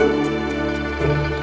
Música